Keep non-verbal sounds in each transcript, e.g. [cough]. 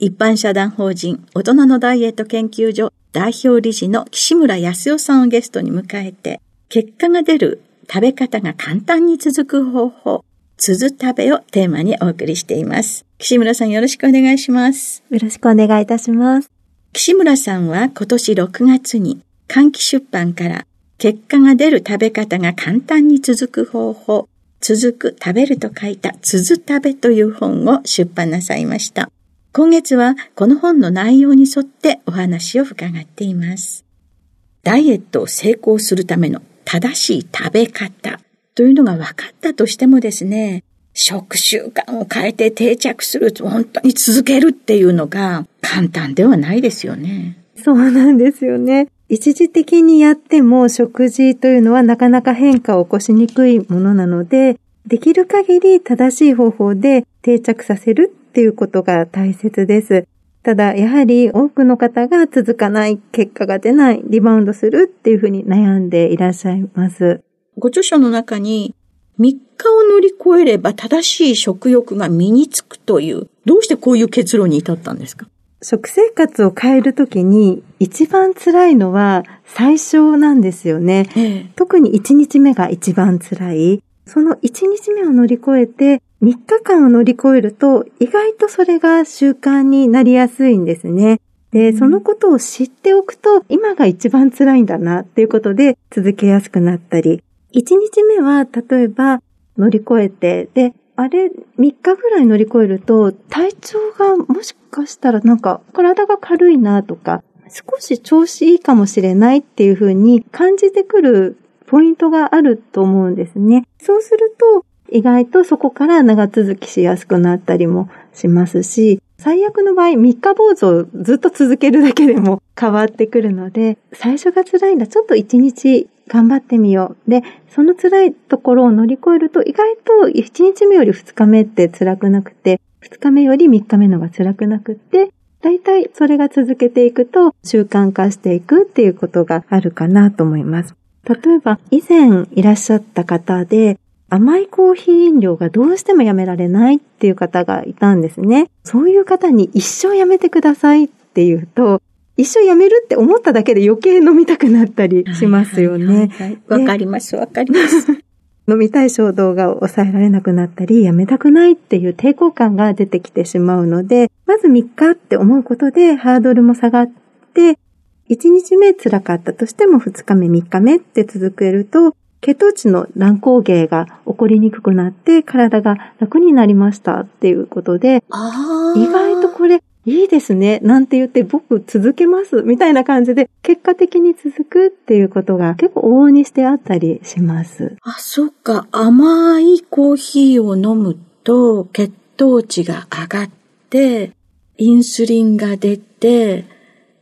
一般社団法人大人のダイエット研究所代表理事の岸村康夫さんをゲストに迎えて、結果が出る食べ方が簡単に続く方法、続食べをテーマにお送りしています。岸村さんよろしくお願いします。よろしくお願いいたします。岸村さんは今年6月に換気出版から結果が出る食べ方が簡単に続く方法、続く食べると書いた続食べという本を出版なさいました。今月はこの本の内容に沿ってお話を伺っています。ダイエットを成功するための正しい食べ方というのが分かったとしてもですね、食習慣を変えて定着する本当に続けるっていうのが簡単ではないですよね。そうなんですよね。一時的にやっても食事というのはなかなか変化を起こしにくいものなので、できる限り正しい方法で定着させるっていうことが大切です。ただ、やはり多くの方が続かない、結果が出ない、リバウンドするっていうふうに悩んでいらっしゃいます。ご著書の中に、3日を乗り越えれば正しい食欲が身につくという、どうしてこういう結論に至ったんですか？食生活を変えるときに一番辛いのは最初なんですよね。ええ、特に1日目が一番辛い。その1日目を乗り越えて3日間を乗り越えると意外とそれが習慣になりやすいんですね。で、そのことを知っておくと今が一番辛いんだなっていうことで続けやすくなったり、1日目は、例えば、乗り越えて、で、あれ、3日ぐらい乗り越えると、体調がもしかしたらなんか、体が軽いなとか、少し調子いいかもしれないっていうふうに感じてくるポイントがあると思うんですね。そうすると、意外とそこから長続きしやすくなったりもしますし、最悪の場合、三日坊主をずっと続けるだけでも変わってくるので、最初が辛いんだ、ちょっと一日頑張ってみよう。で、その辛いところを乗り越えると、意外と1日目より2日目って辛くなくて、2日目より3日目のが辛くなくって、大体それが続けていくと習慣化していくっていうことがあるかなと思います。例えば、以前いらっしゃった方で、甘いコーヒー飲料がどうしてもやめられないっていう方がいたんですね。そういう方に一生やめてくださいっていうと、一緒やめるって思っただけで余計飲みたくなったりしますよね。わ、かります、わかります。[laughs] 飲みたい衝動が抑えられなくなったり、やめたくないっていう抵抗感が出てきてしまうので、まず3日って思うことでハードルも下がって、1日目辛かったとしても2日目、3日目って続けると、血糖値の乱高下が起こりにくくなって体が楽になりましたっていうことで、意外とこれいいですね、なんて言って僕続けます、みたいな感じで、結果的に続くっていうことが結構往々にしてあったりします。あ、そっか。甘いコーヒーを飲むと血糖値が上がって、インスリンが出て、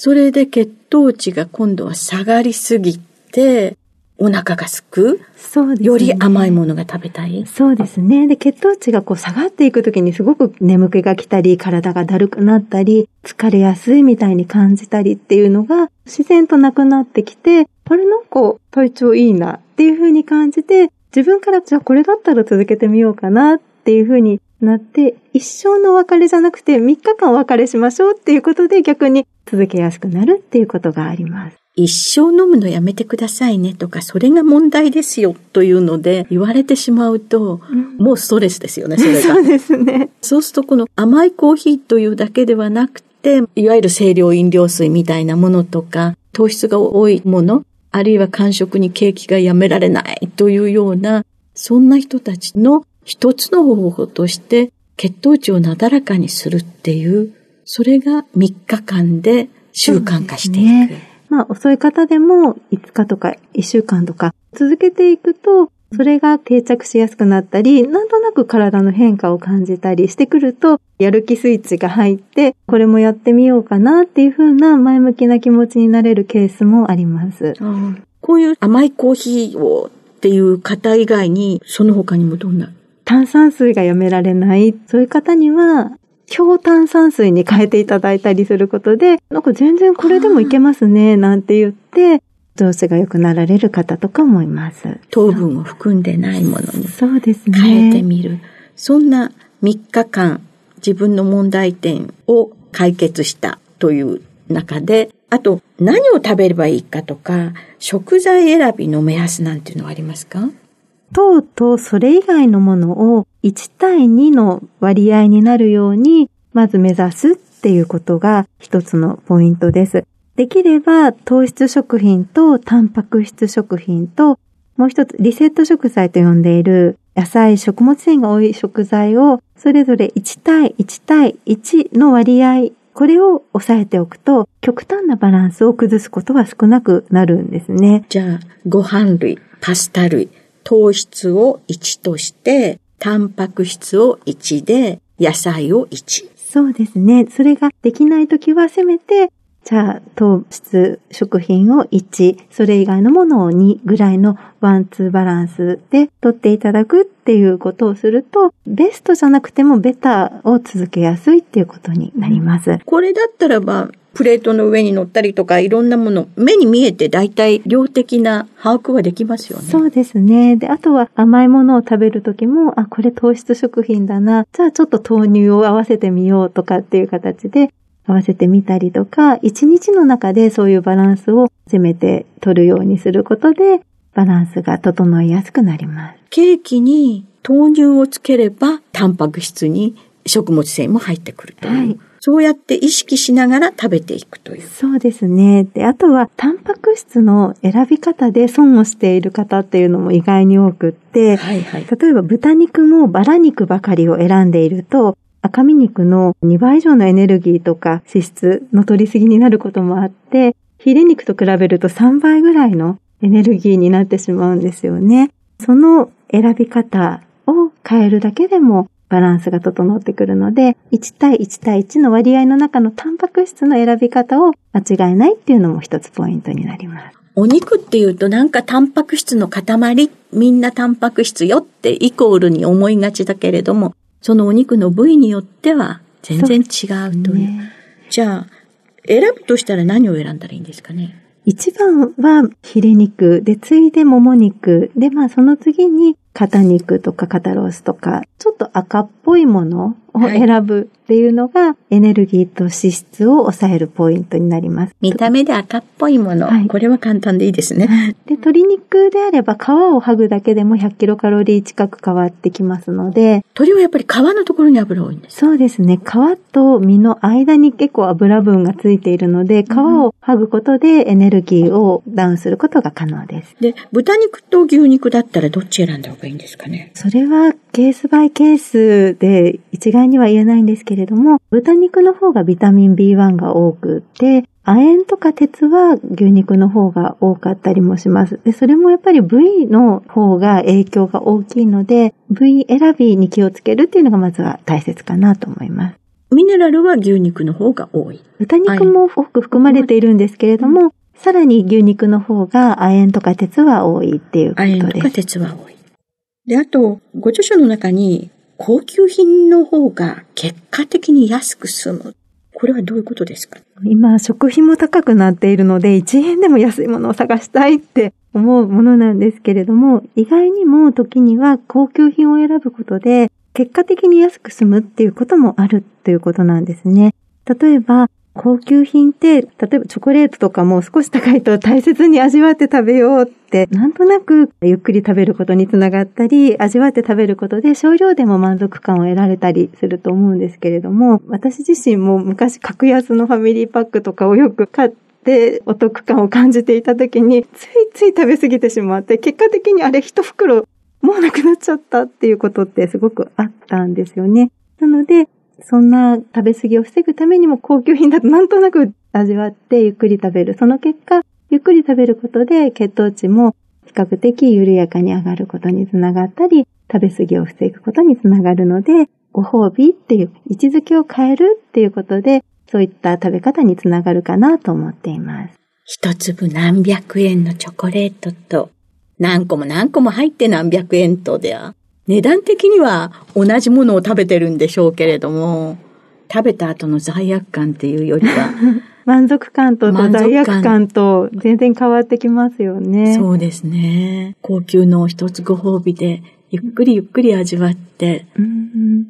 それで血糖値が今度は下がりすぎて、お腹がすく？そうですね。より甘いものが食べたい？そうですね。で、血糖値がこう下がっていくときにすごく眠気が来たり、体がだるくなったり、疲れやすいみたいに感じたりっていうのが自然となくなってきて、あれなんか体調いいなっていうふうに感じて、自分からじゃあこれだったら続けてみようかなっていうふうになって、一生のお別れじゃなくて3日間お別れしましょうっていうことで逆に続けやすくなるっていうことがあります。一生飲むのやめてくださいねとか、それが問題ですよというので言われてしまうと、うん、もうストレスですよね、それが。[laughs] そうですね。そうするとこの甘いコーヒーというだけではなくて、いわゆる清涼飲料水みたいなものとか、糖質が多いもの、あるいは間食にケーキがやめられないというような、そんな人たちの一つの方法として血糖値をなだらかにするっていう、それが3日間で習慣化していく。ね、まあ遅い方でも5日とか1週間とか続けていくと、それが定着しやすくなったり、なんとなく体の変化を感じたりしてくると、やる気スイッチが入って、これもやってみようかなっていう風な前向きな気持ちになれるケースもあります。こういう甘いコーヒーをっていう方以外に、その他にもどんな炭酸水がやめられない、そういう方には、強炭酸水に変えていただいたりすることで、なんか全然これでもいけますね、なんて言って、調子が良くなられる方とかもいます。糖分を含んでないものにそうですね。変えてみる。そんな3日間、自分の問題点を解決したという中で、あと何を食べればいいかとか、食材選びの目安なんていうのはありますか？糖とそれ以外のものを1対2の割合になるように、まず目指すっていうことが一つのポイントです。できれば糖質食品とタンパク質食品と、もう一つリセット食材と呼んでいる野菜、食物繊維が多い食材をそれぞれ1対1対1の割合、これを抑えておくと極端なバランスを崩すことは少なくなるんですね。じゃあ、ご飯類、パスタ類、糖質を1として、タンパク質を1で、野菜を1。そうですね。それができないときはせめて、じゃあ、糖質食品を1、それ以外のものを2ぐらいのワンツーバランスで取っていただくっていうことをすると、ベストじゃなくてもベターを続けやすいっていうことになります。これだったらば、プレートの上に乗ったりとか、いろんなもの、目に見えて大体量的な把握はできますよね。そうですね。で、あとは甘いものを食べるときも、あ、これ糖質食品だな。じゃあちょっと豆乳を合わせてみようとかっていう形で、合わせてみたりとか、一日の中でそういうバランスをせめて取るようにすることで、バランスが整いやすくなります。ケーキに豆乳をつければ、タンパク質に食物繊維も入ってくるという。はいそうやって意識しながら食べていくという。そうですね。で、あとは、タンパク質の選び方で損をしている方っていうのも意外に多くって、はいはい、例えば豚肉もバラ肉ばかりを選んでいると、赤身肉の2倍以上のエネルギーとか脂質の取りすぎになることもあって、ヒレ肉と比べると3倍ぐらいのエネルギーになってしまうんですよね。その選び方を変えるだけでもバランスが整ってくるので、1対1対1の割合の中のタンパク質の選び方を間違えないっていうのも一つポイントになります。お肉っていうとなんかタンパク質の塊、みんなタンパク質よってイコールに思いがちだけれども、そのお肉の部位によっては全然違うという。うね、じゃあ、選ぶとしたら何を選んだらいいんですかね？一番はヒレ肉で、次いでもも肉で、まあその次に肩肉とか肩ロースとか、ちょっと赤っぽいものを選ぶっていうのが、エネルギーと脂質を抑えるポイントになります。見た目で赤っぽいもの。はい、これは簡単でいいですね。で、鶏肉であれば皮を剥ぐだけでも100キロカロリー近く変わってきますので。鶏はやっぱり皮のところに油多いんですそうですね。皮と身の間に結構油分がついているので、皮を剥ぐことでエネルギーをダウンすることが可能です。で、豚肉と牛肉だったらどっち選んだ方がいいんですかね？それはケースバイケースで一概には言えないんですけれども、豚肉の方がビタミン B1 が多くて、亜鉛とか鉄は牛肉の方が多かったりもします。で、それもやっぱり部位の方が影響が大きいので、部位選びに気をつけるっていうのがまずは大切かなと思います。ミネラルは牛肉の方が多い。豚肉も多く含まれているんですけれども、さらに牛肉の方が亜鉛とか鉄は多いっていうことです。亜鉛とか鉄は多い。で、あと、ご著書の中に、高級品の方が結果的に安く済む。これはどういうことですか？今、食品も高くなっているので、1円でも安いものを探したいって思うものなんですけれども、意外にも時には高級品を選ぶことで、結果的に安く済むっていうこともあるということなんですね。例えば、高級品って、例えばチョコレートとかも少し高いと大切に味わって食べようって、なんとなくゆっくり食べることにつながったり、味わって食べることで少量でも満足感を得られたりすると思うんですけれども、私自身も昔格安のファミリーパックとかをよく買って、お得感を感じていた時に、ついつい食べ過ぎてしまって、結果的にあれ一袋もうなくなっちゃったっていうことってすごくあったんですよね。なので、そんな食べ過ぎを防ぐためにも高級品だと [laughs] なんとなく味わってゆっくり食べる。その結果、ゆっくり食べることで血糖値も比較的緩やかに上がることにつながったり、食べ過ぎを防ぐことにつながるので、ご褒美っていう位置づけを変えるっていうことで、そういった食べ方につながるかなと思っています。一粒何百円のチョコレートと、何個も何個も入って何百円とでは、値段的には同じものを食べてるんでしょうけれども、食べた後の罪悪感っていうよりは、[laughs] 満足感と罪悪感と全然変わってきますよね。そうですね。高級の一つご褒美で、ゆっくりゆっくり味わって、うん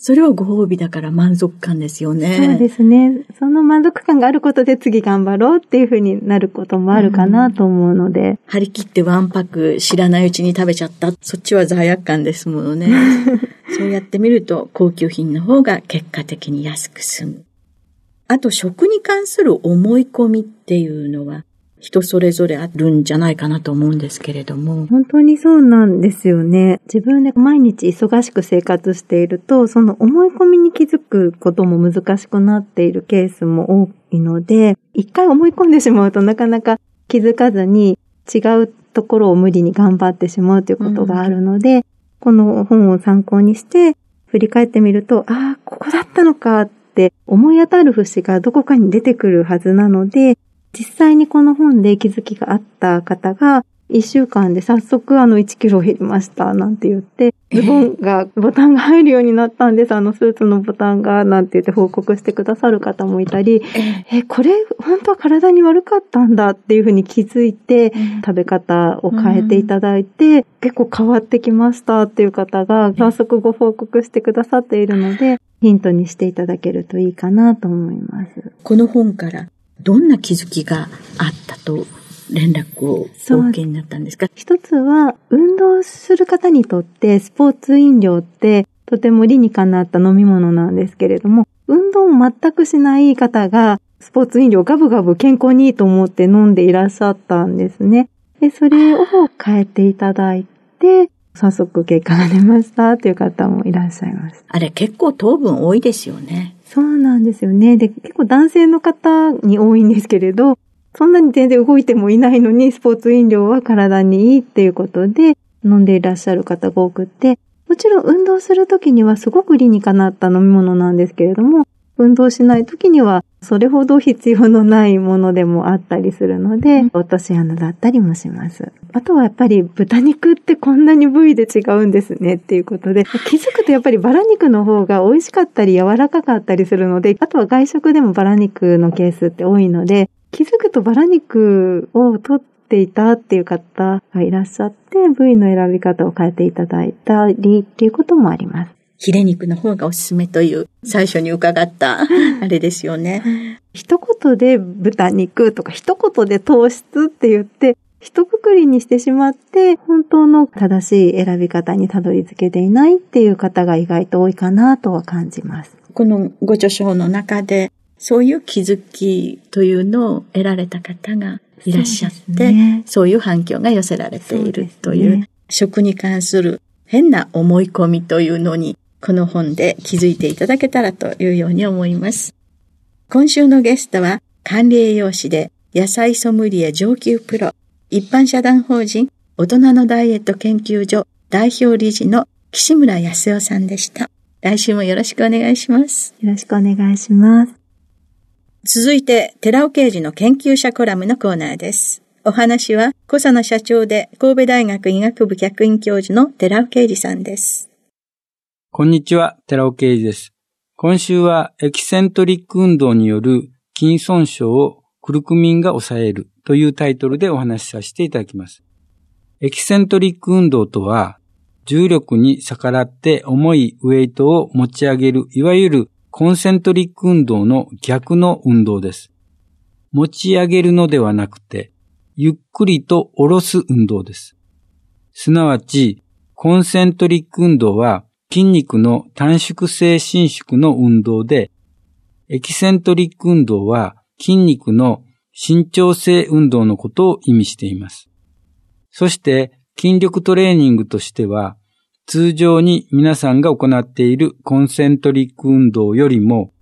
それはご褒美だから満足感ですよね。そうですね。その満足感があることで次頑張ろうっていうふうになることもあるかなと思うので。うん、張り切ってワンパック知らないうちに食べちゃった。そっちは罪悪感ですものね。[laughs] そうやってみると高級品の方が結果的に安く済む。あと食に関する思い込みっていうのは人それぞれあるんじゃないかなと思うんですけれども。本当にそうなんですよね。自分で毎日忙しく生活していると、その思い込みに気づくことも難しくなっているケースも多いので、一回思い込んでしまうとなかなか気づかずに違うところを無理に頑張ってしまうということがあるので、うん、この本を参考にして振り返ってみると、ああ、ここだったのかって思い当たる節がどこかに出てくるはずなので、実際にこの本で気づきがあった方が、一週間で早速あの1キロ減りましたなんて言って、ズボンが、ボタンが入るようになったんです、あのスーツのボタンが、なんて言って報告してくださる方もいたり、え、これ本当は体に悪かったんだっていうふうに気づいて、食べ方を変えていただいて、結構変わってきましたっていう方が早速ご報告してくださっているので、ヒントにしていただけるといいかなと思います。この本からどんな気づきがあったと連絡をお受けになったんですか？一つは、運動する方にとってスポーツ飲料ってとても理にかなった飲み物なんですけれども、運動を全くしない方がスポーツ飲料ガブガブ健康にいいと思って飲んでいらっしゃったんですね。で、それを変えていただいて、早速結果が出ましたという方もいらっしゃいます。あれ結構糖分多いですよね。そうなんですよね。で、結構男性の方に多いんですけれど、そんなに全然動いてもいないのに、スポーツ飲料は体にいいっていうことで、飲んでいらっしゃる方が多くって、もちろん運動するときにはすごく理にかなった飲み物なんですけれども、運動しない時にはそれほど必要のないものでもあったりするので、落とし穴だったりもします。あとはやっぱり豚肉ってこんなに部位で違うんですねっていうことで、[laughs] 気づくとやっぱりバラ肉の方が美味しかったり柔らかかったりするので、あとは外食でもバラ肉のケースって多いので、気づくとバラ肉を取っていたっていう方がいらっしゃって、部位の選び方を変えていただいたりっていうこともあります。ヒレ肉の方がおすすめという最初に伺ったあれですよね。一言で豚肉とか一言で糖質って言って一括りにしてしまって本当の正しい選び方にたどり着けていないっていう方が意外と多いかなとは感じます。このご著書の中でそういう気づきというのを得られた方がいらっしゃって、そうね、そういう反響が寄せられているという、ね、食に関する変な思い込みというのにこの本で気づいていただけたらというように思います。今週のゲストは管理栄養士で野菜ソムリエ上級プロ、一般社団法人大人のダイエット研究所代表理事の岸村康夫さんでした。来週もよろしくお願いします。よろしくお願いします。続いて、寺尾刑事の研究者コラムのコーナーです。お話は、小佐野社長で神戸大学医学部客員教授の寺尾啓二さんです。こんにちは、寺尾啓二です。今週はエキセントリック運動による筋損傷をクルクミンが抑えるというタイトルでお話しさせていただきます。エキセントリック運動とは、重力に逆らって重いウェイトを持ち上げる、いわゆるコンセントリック運動の逆の運動です。持ち上げるのではなくて、ゆっくりと下ろす運動です。すなわち、コンセントリック運動は筋肉の短縮性伸縮の運動で、エキセントリック運動は筋肉の伸長性運動のことを意味しています。そして筋力トレーニングとしては、通常に皆さんが行っているコンセントリック運動よりも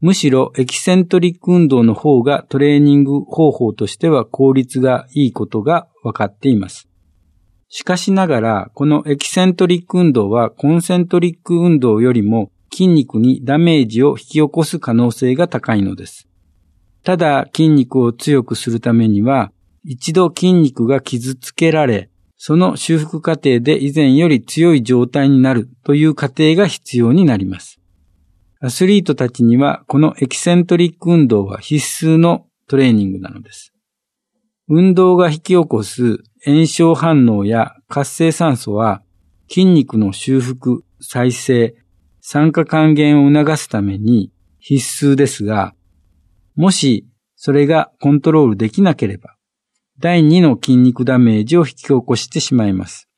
むしろエキセントリック運動の方がトレーニング方法としては効率がいいことが分かっています。しかしながら、このエキセントリック運動はコンセントリック運動よりも筋肉にダメージを引き起こす可能性が高いのです。ただ筋肉を強くするためには、一度筋肉が傷つけられ、その修復過程で以前より強い状態になるという過程が必要になります。アスリートたちにはこのエキセントリック運動は必須のトレーニングなのです。運動が引き起こす炎症反応や活性酸素は筋肉の修復、再生、酸化還元を促すために必須ですが、もしそれがコントロールできなければ、第2の筋肉ダメージを引き起こしてしまいます。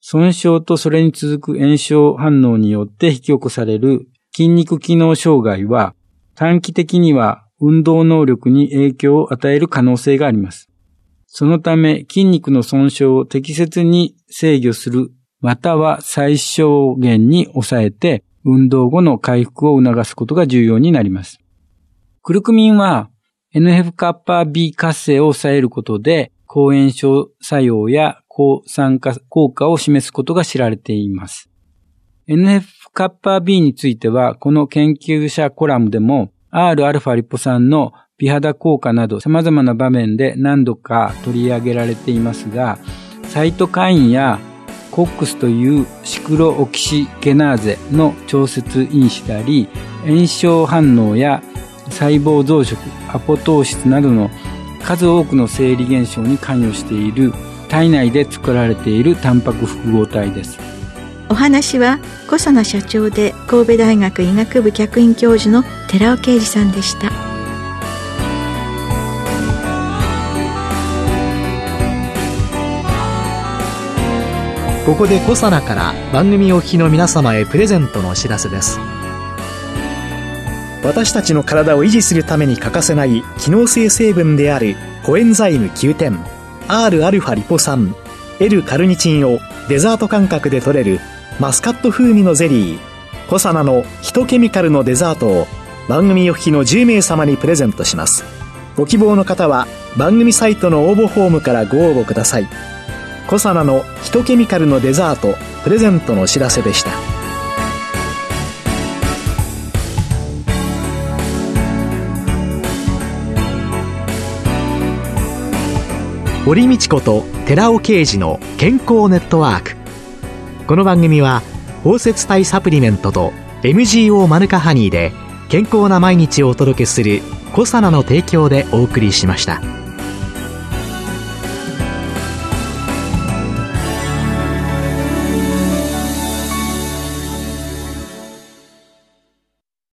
損傷とそれに続く炎症反応によって引き起こされる筋肉機能障害は短期的には運動能力に影響を与える可能性があります。そのため筋肉の損傷を適切に制御する、または最小限に抑えて、運動後の回復を促すことが重要になります。クルクミンは NF カッパー B 活性を抑えることで、抗炎症作用や抗酸化効果を示すことが知られています。NF カッパー B については、この研究者コラムでも Rα リポ酸の美肌効果など様々な場面で何度か取り上げられていますが、サイトカインやコックスというシクロオキシゲナーゼの調節因子であり、炎症反応や細胞増殖、アポトーシスなどの数多くの生理現象に関与している体内で作られているタンパク複合体です。お話は小佐野社長で神戸大学医学部客員教授の寺尾啓二さんでしたここで小佐奈から番組お聞きの皆様へプレゼントのお知らせです。私たちの体を維持するために欠かせない機能性成分であるコエンザイム9点 Rα リポ酸 L カルニチンをデザート感覚で取れるマスカット風味のゼリーコサナのヒトケミカルのデザートを番組お聞きの10名様にプレゼントします。ご希望の方は番組サイトの応募フォームからご応募ください。コサナのヒトケミカルのデザートプレゼントのお知らせでした堀道子と寺尾啓二の健康ネットワークこの番組は包摂体サプリメントと MGO マヌカハニーで健康な毎日をお届けするコサナの提供でお送りしました。